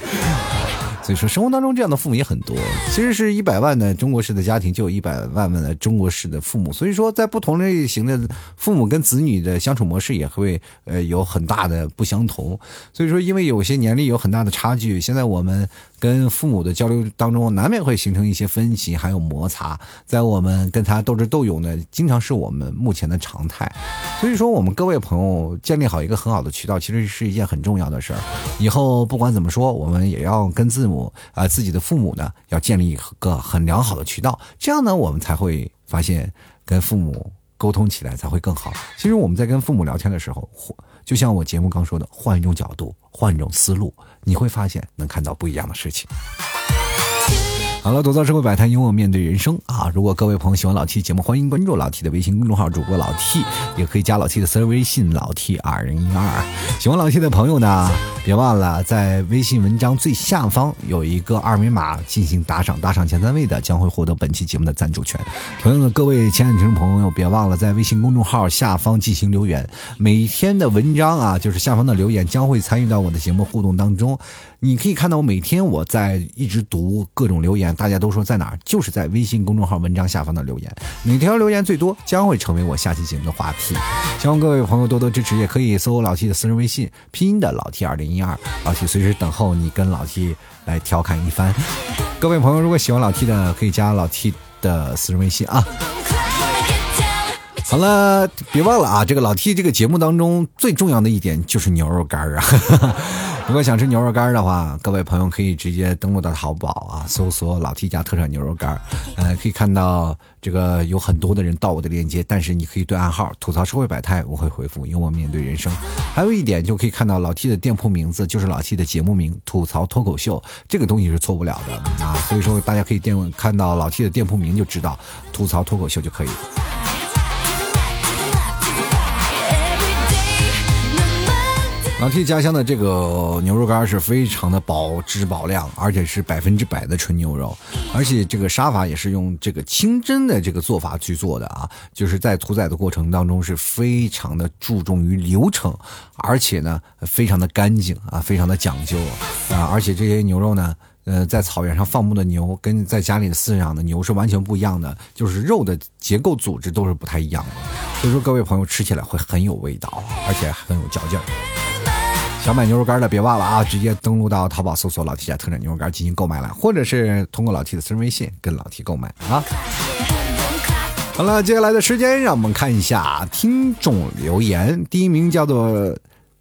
所以说，生活当中这样的父母也很多。其实是一百万的中国式的家庭，就有一百万万的中国式的父母。所以说，在不同类型的父母跟子女的相处模式也会呃有很大的不相同。所以说，因为有些年龄有很大的差距，现在我们跟父母的交流当中，难免会形成一些分歧，还有摩擦。在我们跟他斗智斗勇呢，经常是我们目前的常态。所以说，我们各位朋友建立好一个很好的渠道，其实是一件很重要的事儿。以后不管怎么说，我们也要跟自母啊自己的父母呢，要建立一个很良好的渠道，这样呢，我们才会发现跟父母沟通起来才会更好。其实我们在跟父母聊天的时候，就像我节目刚说的，换一种角度，换一种思路，你会发现能看到不一样的事情。好了，躲到社会摆摊，幽默面对人生啊！如果各位朋友喜欢老 T 节目，欢迎关注老 T 的微信公众号，主播老 T，也可以加老 T 的私人微信老 T 二零一二。喜欢老 T 的朋友呢，别忘了在微信文章最下方有一个二维码进行打赏，打赏前三位的将会获得本期节目的赞助权。同样的，各位亲爱的听众朋友，别忘了在微信公众号下方进行留言，每天的文章啊，就是下方的留言将会参与到我的节目互动当中。你可以看到，我每天我在一直读各种留言，大家都说在哪儿？就是在微信公众号文章下方的留言，每条留言最多，将会成为我下期节目的话题。希望各位朋友多多支持，也可以搜老 T 的私人微信，拼音的老 T 二零一二，老 T 随时等候你跟老 T 来调侃一番。各位朋友，如果喜欢老 T 的，可以加老 T 的私人微信啊。好了，别忘了啊，这个老 T 这个节目当中最重要的一点就是牛肉干啊。如果想吃牛肉干的话，各位朋友可以直接登录到淘宝啊，搜索“老 T 家特产牛肉干”，呃，可以看到这个有很多的人到我的链接，但是你可以对暗号吐槽社会百态，我会回复，因为我面对人生。还有一点就可以看到老 T 的店铺名字就是老 T 的节目名“吐槽脱口秀”，这个东西是错不了的啊，所以说大家可以店看到老 T 的店铺名就知道“吐槽脱口秀”就可以了。老 T 家乡的这个牛肉干是非常的保质保量，而且是百分之百的纯牛肉，而且这个杀法也是用这个清真的这个做法去做的啊，就是在屠宰的过程当中是非常的注重于流程，而且呢非常的干净啊，非常的讲究啊，而且这些牛肉呢，呃，在草原上放牧的牛跟在家里饲养的牛是完全不一样的，就是肉的结构组织都是不太一样的，所以说各位朋友吃起来会很有味道，而且很有嚼劲儿。想买牛肉干的，别忘了啊！直接登录到淘宝搜索“老 T 家特产牛肉干”进行购买了，或者是通过老 T 的私人微信跟老 T 购买啊。好了，接下来的时间让我们看一下听众留言。第一名叫做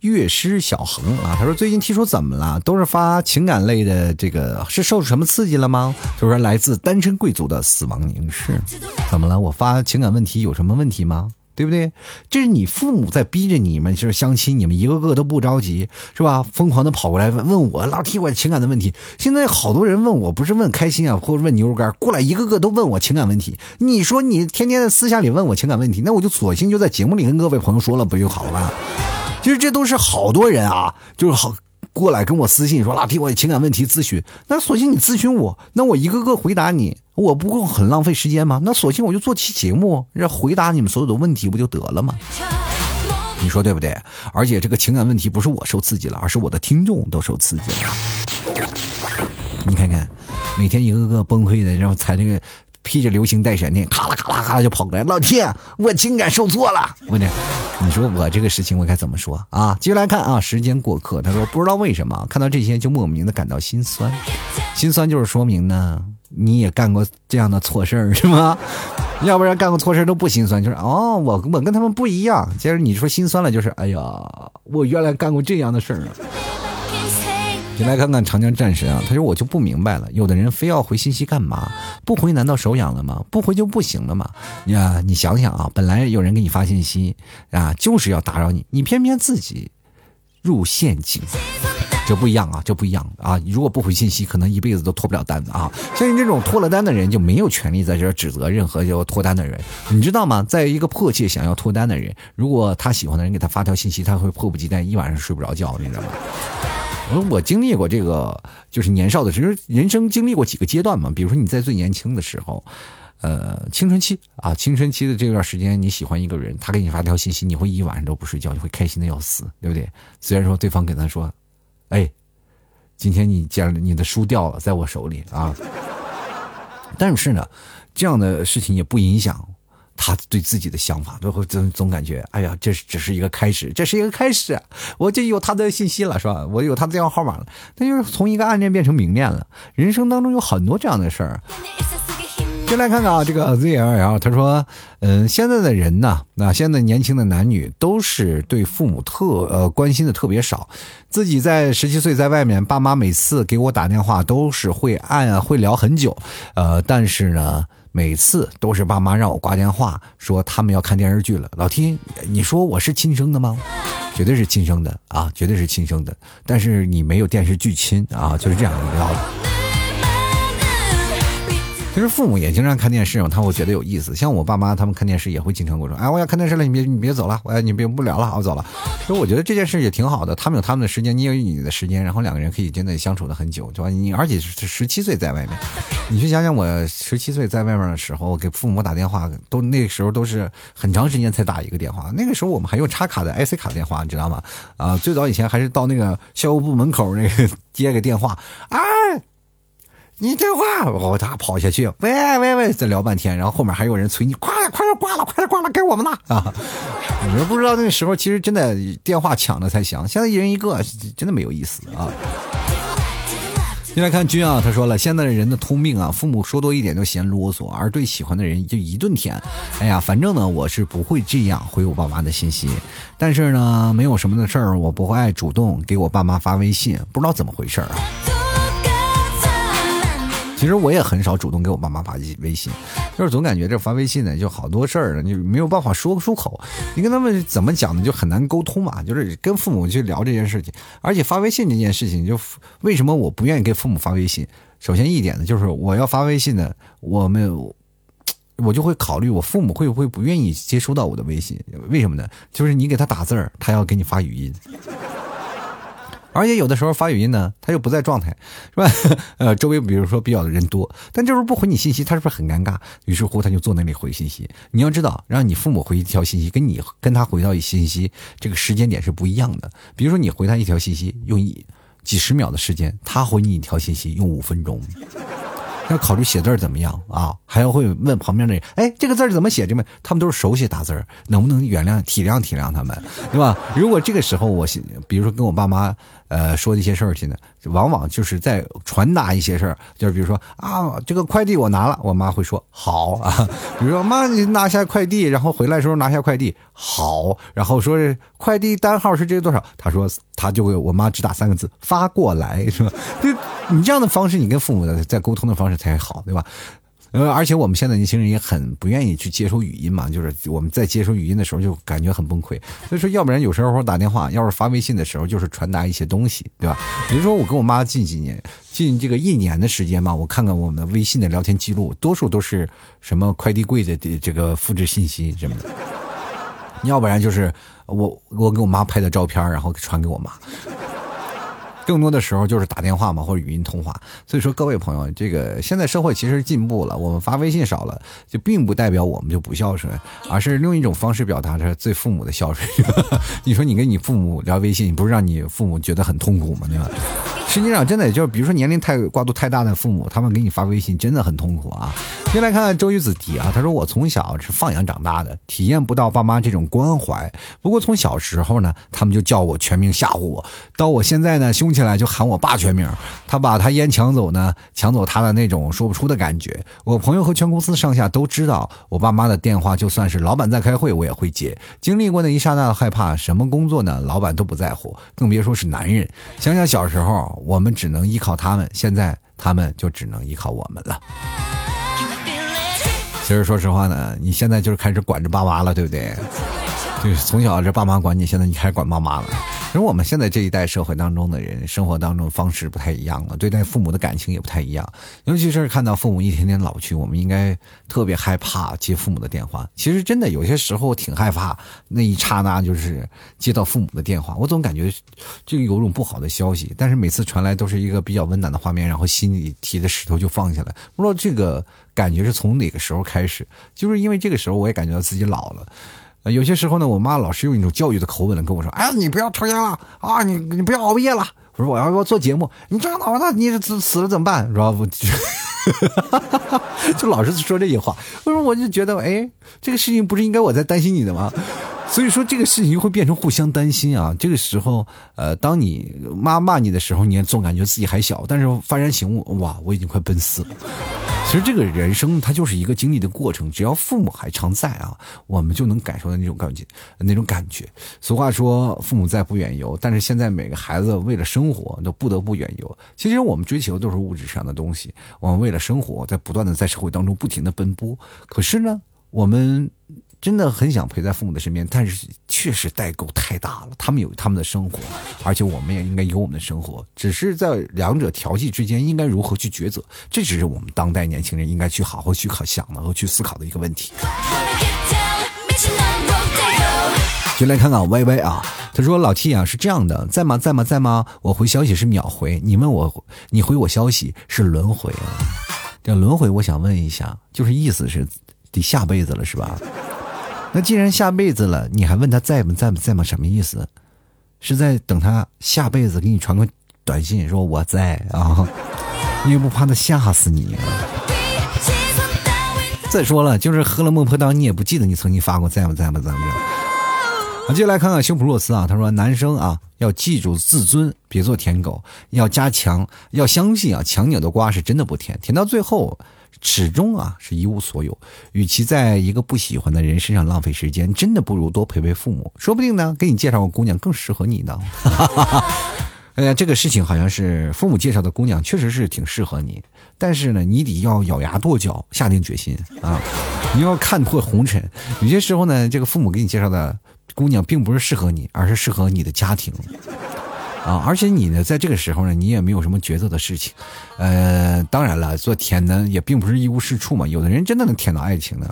乐师小恒啊，他说最近听说怎么了？都是发情感类的，这个是受什么刺激了吗？就说来自单身贵族的死亡凝视，怎么了？我发情感问题有什么问题吗？对不对？这是你父母在逼着你们，就是相亲，你们一个个都不着急，是吧？疯狂的跑过来问问我，老提我情感的问题。现在好多人问我，不是问开心啊，或者问牛肉干，过来一个个都问我情感问题。你说你天天在私下里问我情感问题，那我就索性就在节目里跟各位朋友说了，不就好了？其实这都是好多人啊，就是好。过来跟我私信说老提我情感问题咨询，那索性你咨询我，那我一个个回答你，我不会很浪费时间吗？那索性我就做期节目，让回答你们所有的问题不就得了吗？你说对不对？而且这个情感问题不是我受刺激了，而是我的听众都受刺激了。你看看，每天一个个崩溃的，然后踩这个。披着流星带闪电，咔啦咔啦咔啦就跑过来。老天，我情感受挫了。我这，你说我这个事情我该怎么说啊？接着来看啊，时间过客，他说不知道为什么看到这些就莫名的感到心酸。心酸就是说明呢，你也干过这样的错事儿是吗？要不然干过错事儿都不心酸，就是哦，我我跟他们不一样。接着你说心酸了，就是哎呀，我原来干过这样的事儿。你来看看长江战神啊，他说我就不明白了，有的人非要回信息干嘛？不回难道手痒了吗？不回就不行了吗？呀，你想想啊，本来有人给你发信息啊，就是要打扰你，你偏偏自己入陷阱，这不一样啊，这不一样啊！如果不回信息，可能一辈子都脱不了单子啊！像你这种脱了单的人，就没有权利在这指责任何要脱单的人，你知道吗？在一个迫切想要脱单的人，如果他喜欢的人给他发条信息，他会迫不及待，一晚上睡不着觉，你知道吗？我我经历过这个，就是年少的时候，人生经历过几个阶段嘛。比如说你在最年轻的时候，呃，青春期啊，青春期的这段时间，你喜欢一个人，他给你发条信息，你会一晚上都不睡觉，你会开心的要死，对不对？虽然说对方跟他说，哎，今天你捡你的书掉了，在我手里啊。但是呢，这样的事情也不影响他对自己的想法，都会总总感觉，哎呀，这只是一个开始，这是一个开始，我就有他的信息了，是吧？我有他的电话号码了，那就是从一个暗恋变成明恋了。人生当中有很多这样的事儿。先来看看啊，这个 ZLL 他说，嗯，现在的人呢，那现在年轻的男女都是对父母特呃关心的特别少。自己在十七岁在外面，爸妈每次给我打电话都是会按会聊很久，呃，但是呢，每次都是爸妈让我挂电话，说他们要看电视剧了。老天，你说我是亲生的吗？绝对是亲生的啊，绝对是亲生的。但是你没有电视剧亲啊，就是这样的道理。其实父母也经常看电视嘛，他会觉得有意思。像我爸妈他们看电视也会经常跟我说：“哎，我要看电视了，你别你别走了，我你别不聊了，我走了。”其实我觉得这件事也挺好的，他们有他们的时间，你有你的时间，然后两个人可以真的相处的很久，对吧？你而且是十七岁在外面，你去想想我十七岁在外面的时候，给父母打电话，都那时候都是很长时间才打一个电话。那个时候我们还用插卡的 IC 卡电话，你知道吗？啊，最早以前还是到那个校务部门口那个接个电话，哎。你电话，我他跑下去，喂喂喂，再聊半天，然后后面还有人催你，快点快点挂了，快点挂了，该我们了啊！[LAUGHS] 你们不知道那时候，其实真的电话抢着才响，现在一人一个，真的没有意思啊。进来看君啊，他说了，现在的人的通病啊，父母说多一点就嫌啰嗦，而对喜欢的人就一顿舔。哎呀，反正呢，我是不会这样回我爸妈的信息，但是呢，没有什么的事儿，我不会爱主动给我爸妈发微信，不知道怎么回事啊。其实我也很少主动给我爸妈发微信，就是总感觉这发微信呢，就好多事儿呢，你没有办法说出口。你跟他们怎么讲呢，就很难沟通嘛。就是跟父母去聊这件事情，而且发微信这件事情，就为什么我不愿意给父母发微信？首先一点呢，就是我要发微信呢，我们我就会考虑我父母会不会不愿意接收到我的微信？为什么呢？就是你给他打字儿，他要给你发语音。而且有的时候发语音呢，他又不在状态，是吧？[LAUGHS] 呃，周围比如说比较的人多，但这时候不回你信息，他是不是很尴尬？于是乎他就坐那里回信息。你要知道，让你父母回一条信息，跟你跟他回到一信息，这个时间点是不一样的。比如说你回他一条信息用一几十秒的时间，他回你一条信息用五分钟。要考虑写字怎么样啊？还要会问旁边的人，哎，这个字怎么写？这么他们都是手写打字能不能原谅体谅体谅他们，对吧？如果这个时候我，比如说跟我爸妈。呃，说一些事儿去呢，往往就是在传达一些事儿，就是比如说啊，这个快递我拿了，我妈会说好啊。[LAUGHS] 比如说妈，你拿下快递，然后回来的时候拿下快递，好。然后说快递单号是这个多少？他说他就会，我妈只打三个字发过来，是吧？[LAUGHS] 就你这样的方式，你跟父母的在沟通的方式才好，对吧？呃，而且我们现在年轻人也很不愿意去接收语音嘛，就是我们在接收语音的时候就感觉很崩溃。所以说，要不然有时候打电话，要是发微信的时候，就是传达一些东西，对吧？比如说我跟我妈近几年，近这个一年的时间嘛，我看看我们微信的聊天记录，多数都是什么快递柜的这个复制信息什么的，[LAUGHS] 要不然就是我我给我妈拍的照片，然后传给我妈。更多的时候就是打电话嘛，或者语音通话。所以说，各位朋友，这个现在社会其实进步了，我们发微信少了，就并不代表我们就不孝顺，而是另一种方式表达着对父母的孝顺。[LAUGHS] 你说你跟你父母聊微信，不是让你父母觉得很痛苦吗？对吧？实际上，真的也就是，比如说年龄太跨度太大的父母，他们给你发微信真的很痛苦啊。先来看看周瑜子提啊，他说我从小是放养长大的，体验不到爸妈这种关怀。不过从小时候呢，他们就叫我全名吓唬我，到我现在呢，凶起来就喊我爸全名。他把他烟抢走呢，抢走他的那种说不出的感觉。我朋友和全公司上下都知道，我爸妈的电话就算是老板在开会，我也会接。经历过那一刹那的害怕，什么工作呢，老板都不在乎，更别说是男人。想想小时候。我们只能依靠他们，现在他们就只能依靠我们了。其实说实话呢，你现在就是开始管着爸妈了，对不对？就是从小这爸妈管你，现在你开始管妈妈了。其实我们现在这一代社会当中的人，生活当中方式不太一样了，对待父母的感情也不太一样。尤其是看到父母一天天老去，我们应该特别害怕接父母的电话。其实真的有些时候挺害怕，那一刹那就是接到父母的电话，我总感觉就有种不好的消息。但是每次传来都是一个比较温暖的画面，然后心里提的石头就放下来。不知道这个感觉是从哪个时候开始，就是因为这个时候我也感觉到自己老了。有些时候呢，我妈老是用一种教育的口吻跟我说：“哎，你不要抽烟了啊，你你不要熬夜了。”我说我要要做节目，你这样的话，你死死了怎么办？是吧？我 [LAUGHS] 就老是说这些话。为什么我就觉得，哎，这个事情不是应该我在担心你的吗？所以说这个事情就会变成互相担心啊。这个时候，呃，当你妈骂你的时候，你也总感觉自己还小，但是幡然醒悟，哇，我已经快奔四了。其实这个人生它就是一个经历的过程，只要父母还常在啊，我们就能感受到那种感觉，那种感觉。俗话说，父母在不远游，但是现在每个孩子为了生活都不得不远游。其实我们追求都是物质上的东西，我们为了生活在不断的在社会当中不停的奔波。可是呢，我们。真的很想陪在父母的身边，但是确实代沟太大了。他们有他们的生活，而且我们也应该有我们的生活。只是在两者调剂之间，应该如何去抉择？这只是我们当代年轻人应该去好好去考想的和去思考的一个问题。先来看看 Y Y 啊，他说老 T 啊是这样的，在吗在吗在吗？我回消息是秒回，你问我你回我消息是轮回。这轮回，我想问一下，就是意思是得下辈子了是吧？那既然下辈子了，你还问他在不在不在吗？什么意思？是在等他下辈子给你传个短信说我在啊？你也不怕他吓死你？再说了，就是喝了孟婆汤，你也不记得你曾经发过在吗在吗？怎么着？好，接下来看看修普洛斯啊，他说男生啊要记住自尊，别做舔狗，要加强，要相信啊，强扭的瓜是真的不甜，甜到最后。始终啊是一无所有，与其在一个不喜欢的人身上浪费时间，真的不如多陪陪父母，说不定呢给你介绍个姑娘更适合你呢。[LAUGHS] 哎呀，这个事情好像是父母介绍的姑娘确实是挺适合你，但是呢你得要咬牙跺脚，下定决心啊，[LAUGHS] 你要看破红尘。有些时候呢，这个父母给你介绍的姑娘并不是适合你，而是适合你的家庭。啊，而且你呢，在这个时候呢，你也没有什么抉择的事情，呃，当然了，做舔呢也并不是一无是处嘛。有的人真的能舔到爱情呢，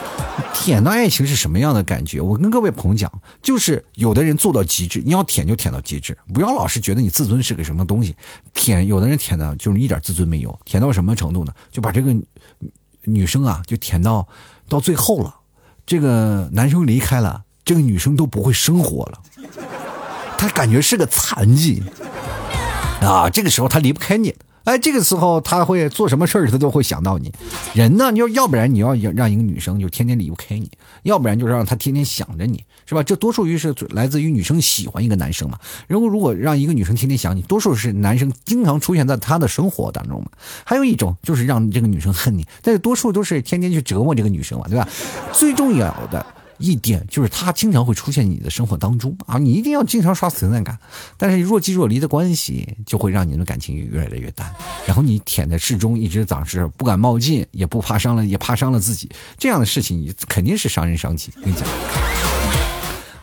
[LAUGHS] 舔到爱情是什么样的感觉？我跟各位朋友讲，就是有的人做到极致，你要舔就舔到极致，不要老是觉得你自尊是个什么东西。舔，有的人舔的就是一点自尊没有，舔到什么程度呢？就把这个女生啊，就舔到到最后了，这个男生离开了，这个女生都不会生活了。他感觉是个残疾啊，这个时候他离不开你，哎，这个时候他会做什么事儿，他都会想到你。人呢，你要要不然你要让一个女生就天天离不开你，要不然就是让她天天想着你，是吧？这多数于是来自于女生喜欢一个男生嘛。如果如果让一个女生天天想你，多数是男生经常出现在她的生活当中嘛。还有一种就是让这个女生恨你，但是多数都是天天去折磨这个女生嘛，对吧？最重要的。一点就是他经常会出现你的生活当中啊，你一定要经常刷存在感。但是若即若离的关系，就会让你的感情越来越淡。然后你舔在适中，一直长势，不敢冒进，也不怕伤了，也怕伤了自己。这样的事情，你肯定是伤人伤己。跟你讲，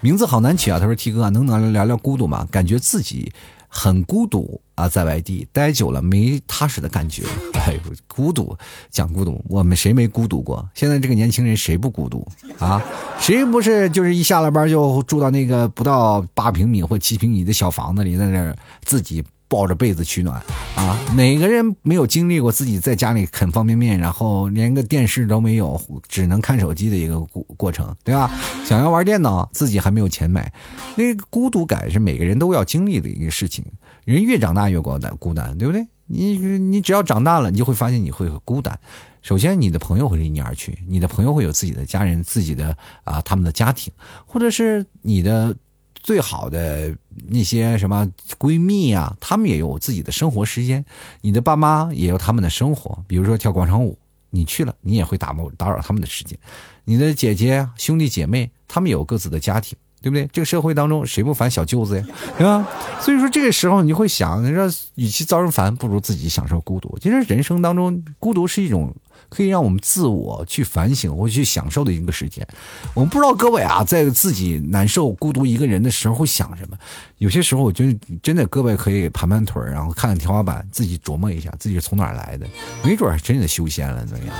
名字好难取啊。他说：“T 哥，能不能聊聊孤独吗？感觉自己。”很孤独啊，在外地待久了没踏实的感觉。[LAUGHS] 哎，孤独，讲孤独，我们谁没孤独过？现在这个年轻人谁不孤独啊？谁不是就是一下了班就住到那个不到八平米或七平米的小房子里，在那儿自己。抱着被子取暖啊！哪个人没有经历过自己在家里啃方便面，然后连个电视都没有，只能看手机的一个过过程，对吧？想要玩电脑，自己还没有钱买，那个孤独感是每个人都要经历的一个事情。人越长大越孤单，孤单，对不对？你你只要长大了，你就会发现你会孤单。首先，你的朋友会离你而去，你的朋友会有自己的家人、自己的啊他们的家庭，或者是你的。最好的那些什么闺蜜啊，她们也有自己的生活时间。你的爸妈也有他们的生活，比如说跳广场舞，你去了，你也会打扰打扰他们的时间。你的姐姐、兄弟姐妹，他们有各自的家庭，对不对？这个社会当中，谁不烦小舅子呀？对吧？[LAUGHS] 所以说，这个时候你会想，你说，与其遭人烦，不如自己享受孤独。其实人生当中，孤独是一种。可以让我们自我去反省或去享受的一个时间。我们不知道各位啊，在自己难受、孤独一个人的时候会想什么。有些时候，我觉得真的各位可以盘盘腿然后看看天花板，自己琢磨一下自己是从哪儿来的，没准真的修仙了，怎么样？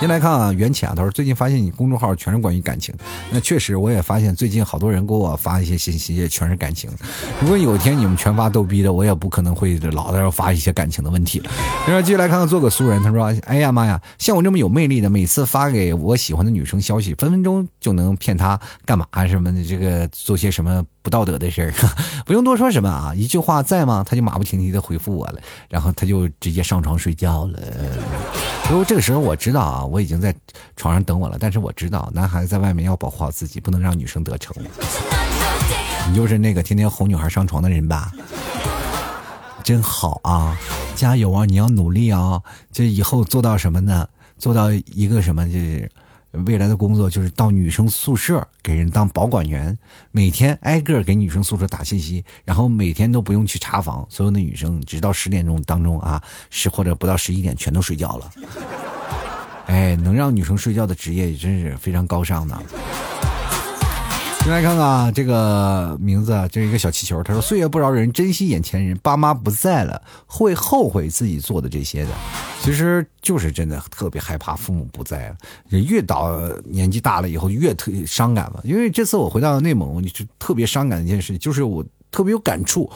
先来看啊，袁浅啊，他说最近发现你公众号全是关于感情，那确实我也发现最近好多人给我发一些信息，也全是感情。如果有一天你们全发逗逼的，我也不可能会老在这发一些感情的问题了。然后继续来看看做个俗人，他说：“哎呀妈呀，像我这么有魅力的，每次发给我喜欢的女生消息，分分钟就能骗她干嘛什么的，这个做些什么不道德的事儿，[LAUGHS] 不用多说什么啊，一句话在吗？他就马不停蹄的回复我了，然后他就直接上床睡觉了。不过这个时候我知道啊，我已经在床上等我了，但是我知道男孩子在外面要保护好自己，不能让女生得逞。你就是那个天天哄女孩上床的人吧？真好啊，加油啊！你要努力啊！这以后做到什么呢？做到一个什么？就是未来的工作，就是到女生宿舍给人当保管员，每天挨个给女生宿舍打信息，然后每天都不用去查房，所有的女生直到十点钟当中啊，十或者不到十一点全都睡觉了。哎，能让女生睡觉的职业真是非常高尚的。先来看看啊这个名字，这是一个小气球。他说：“岁月不饶人，珍惜眼前人。爸妈不在了，会后悔自己做的这些的。其实就是真的特别害怕父母不在了。越到年纪大了以后，越特伤感吧。因为这次我回到内蒙，就特别伤感的一件事，就是我特别有感触。”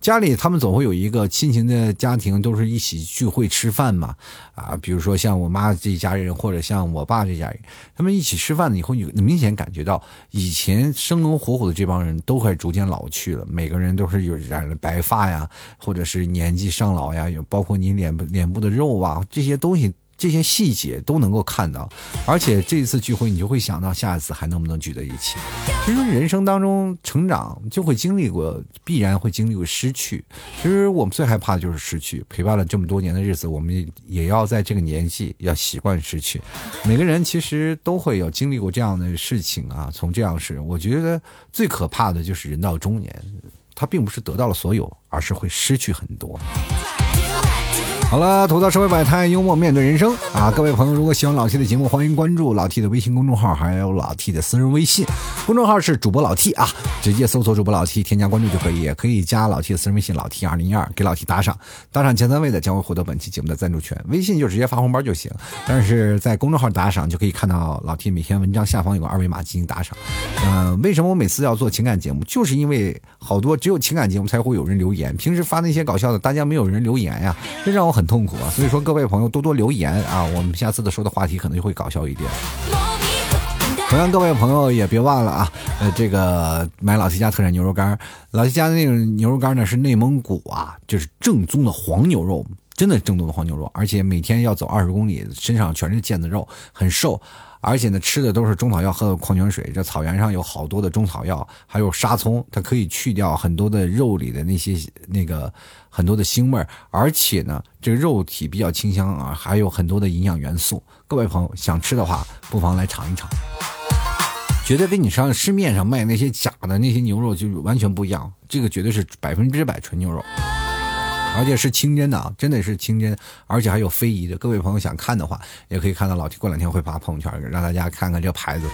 家里他们总会有一个亲情的家庭，都是一起聚会吃饭嘛，啊，比如说像我妈这一家人，或者像我爸这家人，他们一起吃饭了以后，你明显感觉到以前生龙活虎的这帮人都快逐渐老去了，每个人都是有染了白发呀，或者是年纪上老呀，有包括你脸部脸部的肉啊这些东西。这些细节都能够看到，而且这一次聚会，你就会想到下一次还能不能聚在一起。其实人生当中成长就会经历过，必然会经历过失去。其实我们最害怕的就是失去。陪伴了这么多年的日子，我们也要在这个年纪要习惯失去。每个人其实都会有经历过这样的事情啊。从这样是，我觉得最可怕的就是人到中年，他并不是得到了所有，而是会失去很多。好了，吐槽社会百态，幽默面对人生啊！各位朋友，如果喜欢老 T 的节目，欢迎关注老 T 的微信公众号，还有老 T 的私人微信。公众号是主播老 T 啊，直接搜索主播老 T，添加关注就可以，也可以加老 T 的私人微信老 T 二零一二，给老 T 打赏，打赏前三位的将会获得本期节目的赞助权。微信就直接发红包就行，但是在公众号打赏就可以看到老 T 每天文章下方有个二维码进行打赏。嗯，为什么我每次要做情感节目？就是因为好多只有情感节目才会有人留言，平时发那些搞笑的，大家没有人留言呀，这让我很很痛苦啊。所以说，各位朋友多多留言啊，我们下次的说的话题可能就会搞笑一点。同样，各位朋友也别忘了啊，呃，这个买老七家特产牛肉干，老七家的那种牛肉干呢是内蒙古啊，就是正宗的黄牛肉，真的正宗的黄牛肉，而且每天要走二十公里，身上全是腱子肉，很瘦。而且呢，吃的都是中草药，喝的矿泉水。这草原上有好多的中草药，还有沙葱，它可以去掉很多的肉里的那些那个很多的腥味儿而且呢，这个肉体比较清香啊，还有很多的营养元素。各位朋友想吃的话，不妨来尝一尝，绝对跟你上市面上卖那些假的那些牛肉就完全不一样。这个绝对是百分之百纯牛肉。而且是清真的啊，真的是清真，而且还有非遗的。各位朋友想看的话，也可以看到老 T 过两天会发朋友圈，让大家看看这个牌子，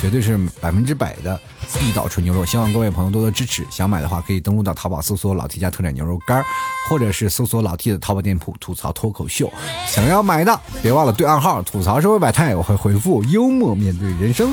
绝对是百分之百的地道纯牛肉。希望各位朋友多多支持。想买的话，可以登录到淘宝搜索“老 T 家特产牛肉干”，或者是搜索老 T 的淘宝店铺“吐槽脱口秀”。想要买的，别忘了对暗号“吐槽社会百态”，我会回复“幽默面对人生”。